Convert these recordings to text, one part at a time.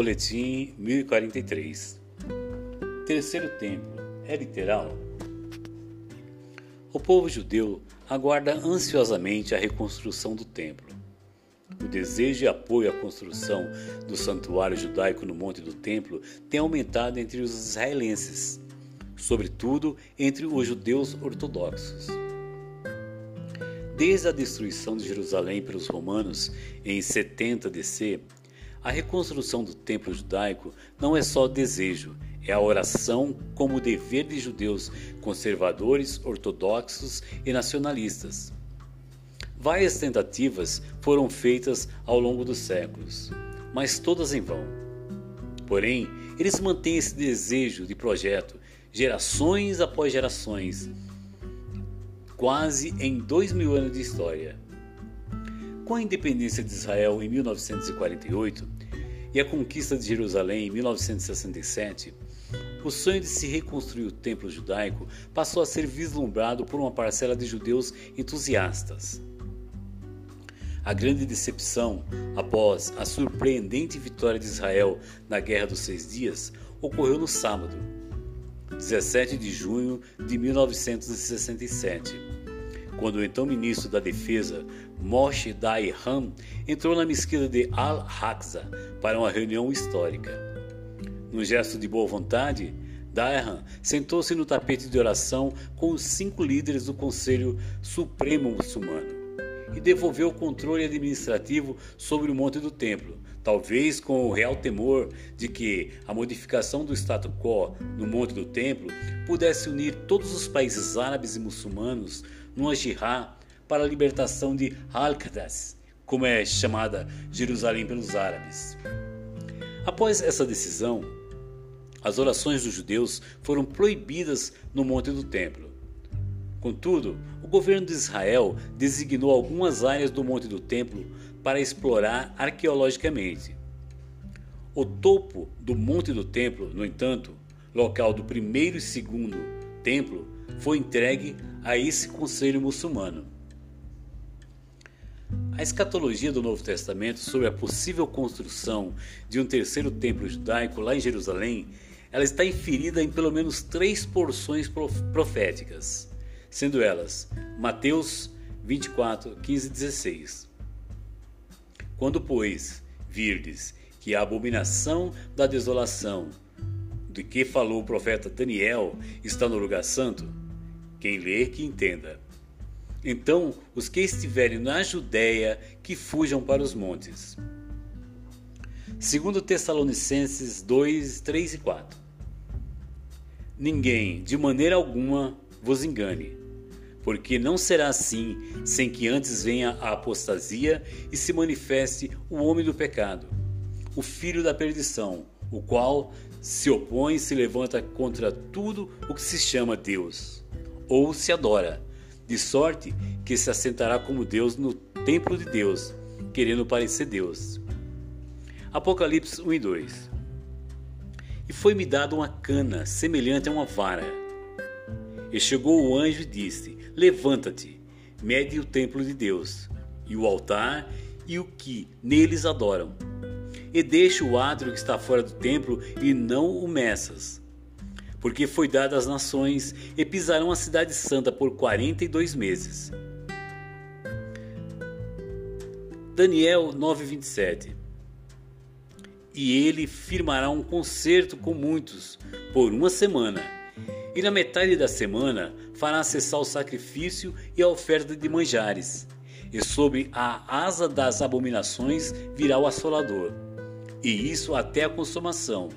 Boletim 1043 Terceiro templo é literal? O povo judeu aguarda ansiosamente a reconstrução do templo. O desejo e apoio à construção do santuário judaico no Monte do Templo tem aumentado entre os israelenses, sobretudo entre os judeus ortodoxos. Desde a destruição de Jerusalém pelos romanos em 70 DC, a reconstrução do templo judaico não é só desejo, é a oração como dever de judeus conservadores, ortodoxos e nacionalistas. Várias tentativas foram feitas ao longo dos séculos, mas todas em vão. Porém, eles mantêm esse desejo de projeto gerações após gerações, quase em dois mil anos de história. Com a independência de Israel em 1948 e a conquista de Jerusalém em 1967, o sonho de se reconstruir o templo judaico passou a ser vislumbrado por uma parcela de judeus entusiastas. A grande decepção após a surpreendente vitória de Israel na Guerra dos Seis Dias ocorreu no sábado, 17 de junho de 1967 quando o então ministro da Defesa, Moshe Dayan, entrou na mesquita de Al-Aqsa para uma reunião histórica. Num gesto de boa vontade, Dayan sentou-se no tapete de oração com os cinco líderes do Conselho Supremo Muçulmano e devolveu o controle administrativo sobre o Monte do Templo, talvez com o real temor de que a modificação do status quo no Monte do Templo pudesse unir todos os países árabes e muçulmanos numa jihad para a libertação de Al-Qadas, como é chamada Jerusalém pelos árabes. Após essa decisão, as orações dos judeus foram proibidas no Monte do Templo. Contudo, o governo de Israel designou algumas áreas do Monte do Templo para explorar arqueologicamente. O topo do Monte do Templo, no entanto, local do primeiro e segundo templo, foi entregue a esse conselho muçulmano. A escatologia do Novo Testamento sobre a possível construção de um terceiro templo judaico lá em Jerusalém, ela está inferida em pelo menos três porções proféticas, sendo elas Mateus 24, 15 e 16. Quando, pois, virdes que a abominação da desolação, de que falou o profeta Daniel, está no lugar santo, quem lê, que entenda. Então, os que estiverem na Judéia, que fujam para os montes. Segundo Tessalonicenses 2, 3 e 4. Ninguém, de maneira alguma, vos engane, porque não será assim sem que antes venha a apostasia e se manifeste o homem do pecado, o filho da perdição, o qual se opõe e se levanta contra tudo o que se chama Deus ou se adora, de sorte que se assentará como Deus no templo de Deus, querendo parecer Deus. Apocalipse 1 e 2 E foi-me dada uma cana semelhante a uma vara. E chegou o anjo e disse: Levanta-te, mede o templo de Deus, e o altar e o que neles adoram. E deixa o átrio que está fora do templo e não o meças porque foi dada às nações e pisarão a cidade santa por 42 meses. Daniel 9:27 E ele firmará um concerto com muitos por uma semana, e na metade da semana fará cessar o sacrifício e a oferta de manjares, e sobre a asa das abominações virá o assolador, e isso até a consumação,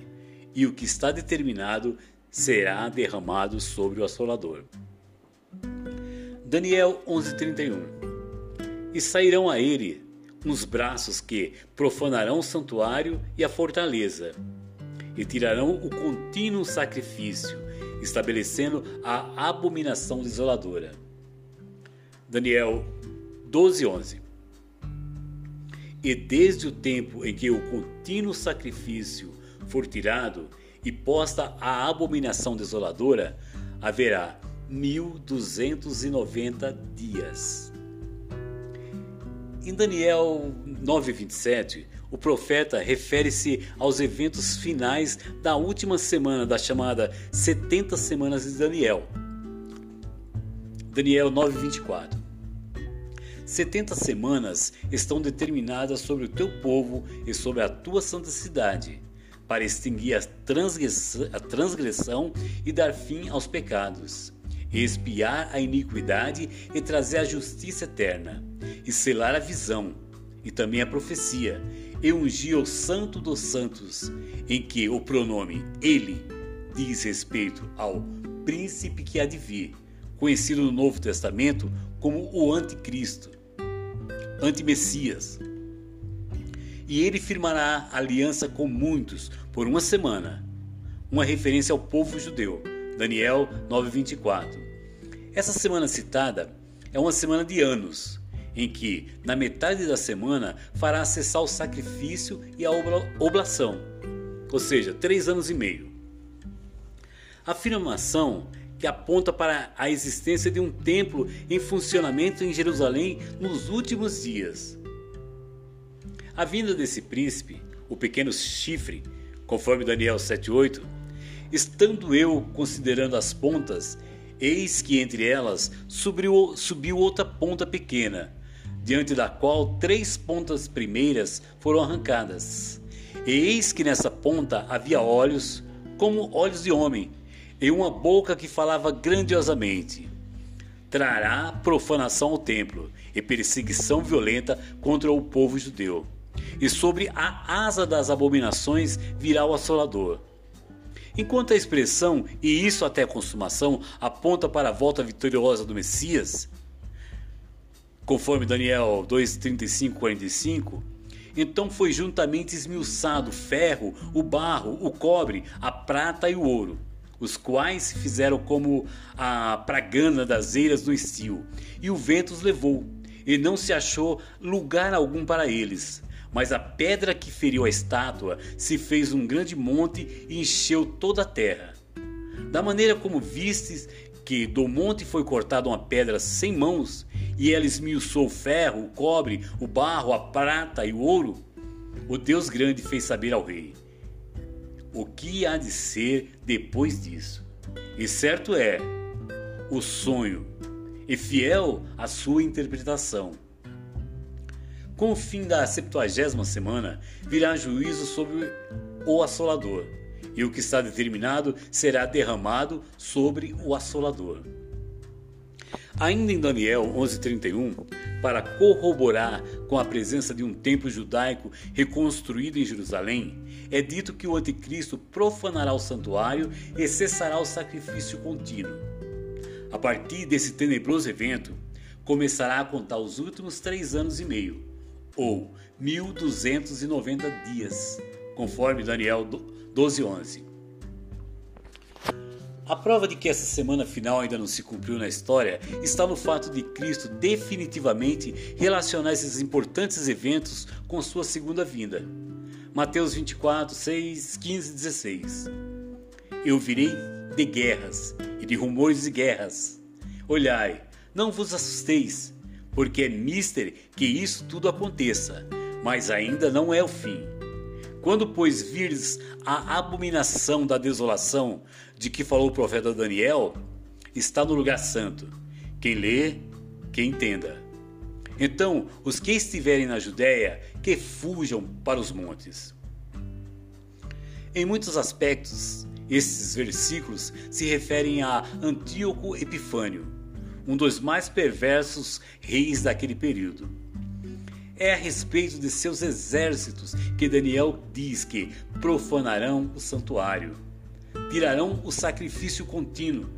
e o que está determinado será derramado sobre o assolador. Daniel 11:31 E sairão a ele uns braços que profanarão o santuário e a fortaleza, e tirarão o contínuo sacrifício, estabelecendo a abominação desoladora. Daniel 12:11 E desde o tempo em que o contínuo sacrifício for tirado, e posta a abominação desoladora, haverá 1290 dias. Em Daniel 9:27, o profeta refere-se aos eventos finais da última semana da chamada 70 semanas de Daniel. Daniel 9:24. 70 semanas estão determinadas sobre o teu povo e sobre a tua santa cidade, para extinguir a transgressão, a transgressão e dar fim aos pecados, expiar a iniquidade e trazer a justiça eterna, e selar a visão e também a profecia, e ungir o Santo dos Santos, em que o pronome ele diz respeito ao príncipe que há de vir, conhecido no Novo Testamento como o Anticristo anti-Messias. E ele firmará aliança com muitos por uma semana. Uma referência ao povo judeu. Daniel 9:24. Essa semana citada é uma semana de anos, em que, na metade da semana, fará cessar o sacrifício e a oblação, ou seja, três anos e meio. A afirmação que aponta para a existência de um templo em funcionamento em Jerusalém nos últimos dias. A vinda desse príncipe, o pequeno chifre, conforme Daniel 7:8, estando eu considerando as pontas, eis que entre elas subiu, subiu outra ponta pequena, diante da qual três pontas primeiras foram arrancadas. E eis que nessa ponta havia olhos, como olhos de homem, e uma boca que falava grandiosamente. Trará profanação ao templo e perseguição violenta contra o povo judeu. E sobre a asa das abominações virá o assolador. Enquanto a expressão e isso até a consumação aponta para a volta vitoriosa do Messias, conforme Daniel 2:35 45, então foi juntamente esmiuçado o ferro, o barro, o cobre, a prata e o ouro os quais se fizeram como a pragana das eiras do estio, e o vento os levou, e não se achou lugar algum para eles. Mas a pedra que feriu a estátua se fez um grande monte e encheu toda a terra. Da maneira como vistes que do monte foi cortada uma pedra sem mãos, e ela esmiuçou o ferro, o cobre, o barro, a prata e o ouro, o Deus grande fez saber ao rei o que há de ser depois disso. E certo é, o sonho, e fiel à sua interpretação. Com o fim da septuagésima semana, virá juízo sobre o assolador, e o que está determinado será derramado sobre o assolador. Ainda em Daniel 11:31, para corroborar com a presença de um templo judaico reconstruído em Jerusalém, é dito que o anticristo profanará o santuário e cessará o sacrifício contínuo. A partir desse tenebroso evento, começará a contar os últimos três anos e meio, ou 1290 dias, conforme Daniel 12:11. A prova de que essa semana final ainda não se cumpriu na história está no fato de Cristo definitivamente relacionar esses importantes eventos com sua segunda vinda. Mateus 24, 6, 15 e 16. Eu virei de guerras e de rumores de guerras. Olhai, não vos assusteis, porque é mister que isso tudo aconteça, mas ainda não é o fim. Quando, pois, vires a abominação da desolação de que falou o profeta Daniel, está no lugar santo. Quem lê, que entenda. Então, os que estiverem na Judéia, que fujam para os montes. Em muitos aspectos, esses versículos se referem a Antíoco Epifânio, um dos mais perversos reis daquele período. É a respeito de seus exércitos que Daniel diz que profanarão o santuário, tirarão o sacrifício contínuo,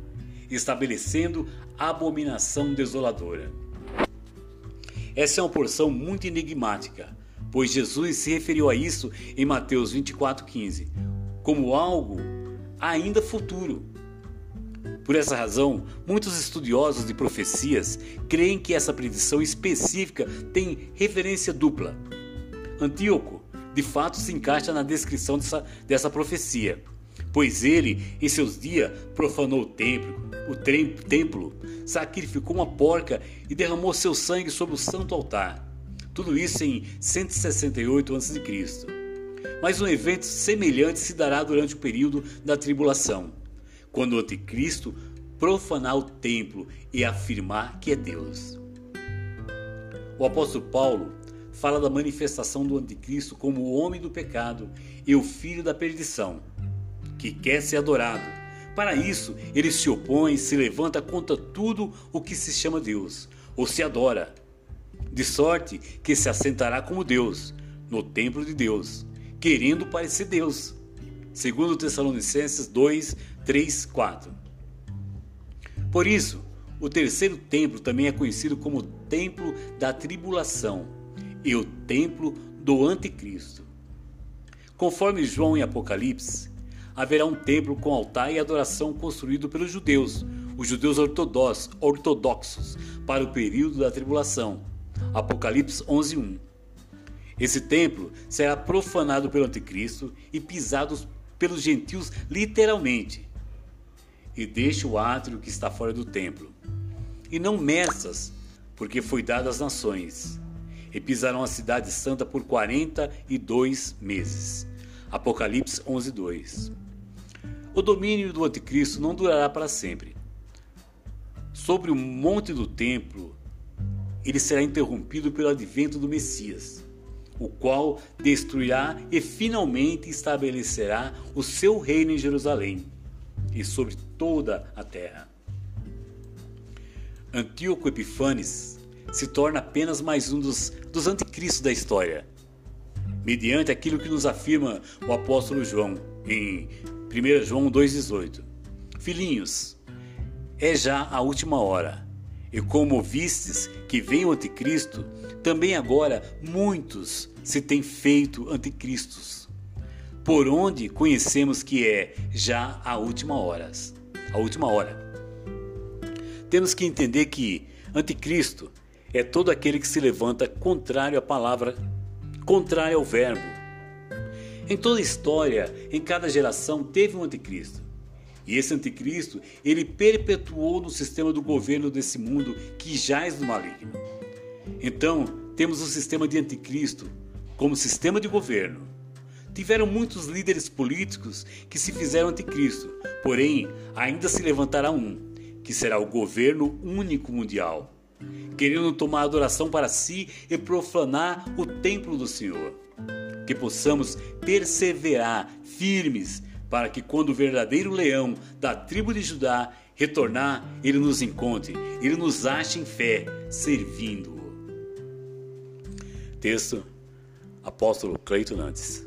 estabelecendo abominação desoladora. Essa é uma porção muito enigmática, pois Jesus se referiu a isso em Mateus 24,15, como algo ainda futuro. Por essa razão, muitos estudiosos de profecias creem que essa predição específica tem referência dupla. Antíoco, de fato, se encaixa na descrição dessa, dessa profecia, pois ele, em seus dias, profanou o templo, o templo, sacrificou uma porca e derramou seu sangue sobre o santo altar. Tudo isso em 168 a.C. Mas um evento semelhante se dará durante o período da tribulação, quando o anticristo profanar o templo e afirmar que é Deus. O apóstolo Paulo fala da manifestação do anticristo como o homem do pecado e o filho da perdição, que quer ser adorado. Para isso, ele se opõe se levanta contra tudo o que se chama Deus, ou se adora, de sorte que se assentará como Deus, no templo de Deus, querendo parecer Deus. Segundo Tessalonicenses 2, 3, 4. Por isso, o terceiro templo também é conhecido como templo da tribulação e o templo do anticristo. Conforme João em Apocalipse, haverá um templo com altar e adoração construído pelos judeus, os judeus ortodoxos, para o período da tribulação. Apocalipse 11:1. Esse templo será profanado pelo anticristo e pisado pelos gentios literalmente. E deixa o átrio que está fora do templo. E não meças, porque foi dado às nações e pisarão a cidade santa por 42 meses. Apocalipse 11:2. O domínio do anticristo não durará para sempre. Sobre o monte do templo, ele será interrompido pelo advento do Messias, o qual destruirá e finalmente estabelecerá o seu reino em Jerusalém e sobre toda a terra. Antíoco Epifanes se torna apenas mais um dos, dos anticristos da história, mediante aquilo que nos afirma o apóstolo João em 1 João 2,18. Filhinhos, é já a última hora, e como vistes que vem o anticristo, também agora muitos se têm feito anticristos. Por onde conhecemos que é já a última hora. A última hora. Temos que entender que anticristo é todo aquele que se levanta contrário à palavra, contrário ao verbo. Em toda a história, em cada geração, teve um anticristo. E esse anticristo, ele perpetuou no sistema do governo desse mundo que jaz no maligno. Então, temos o sistema de anticristo como sistema de governo. Tiveram muitos líderes políticos que se fizeram anticristo, porém, ainda se levantará um, que será o governo único mundial querendo tomar adoração para si e profanar o templo do Senhor. Que possamos perseverar firmes para que quando o verdadeiro leão da tribo de Judá retornar, ele nos encontre, ele nos ache em fé, servindo-o. Texto Apóstolo Cleiton Nantes.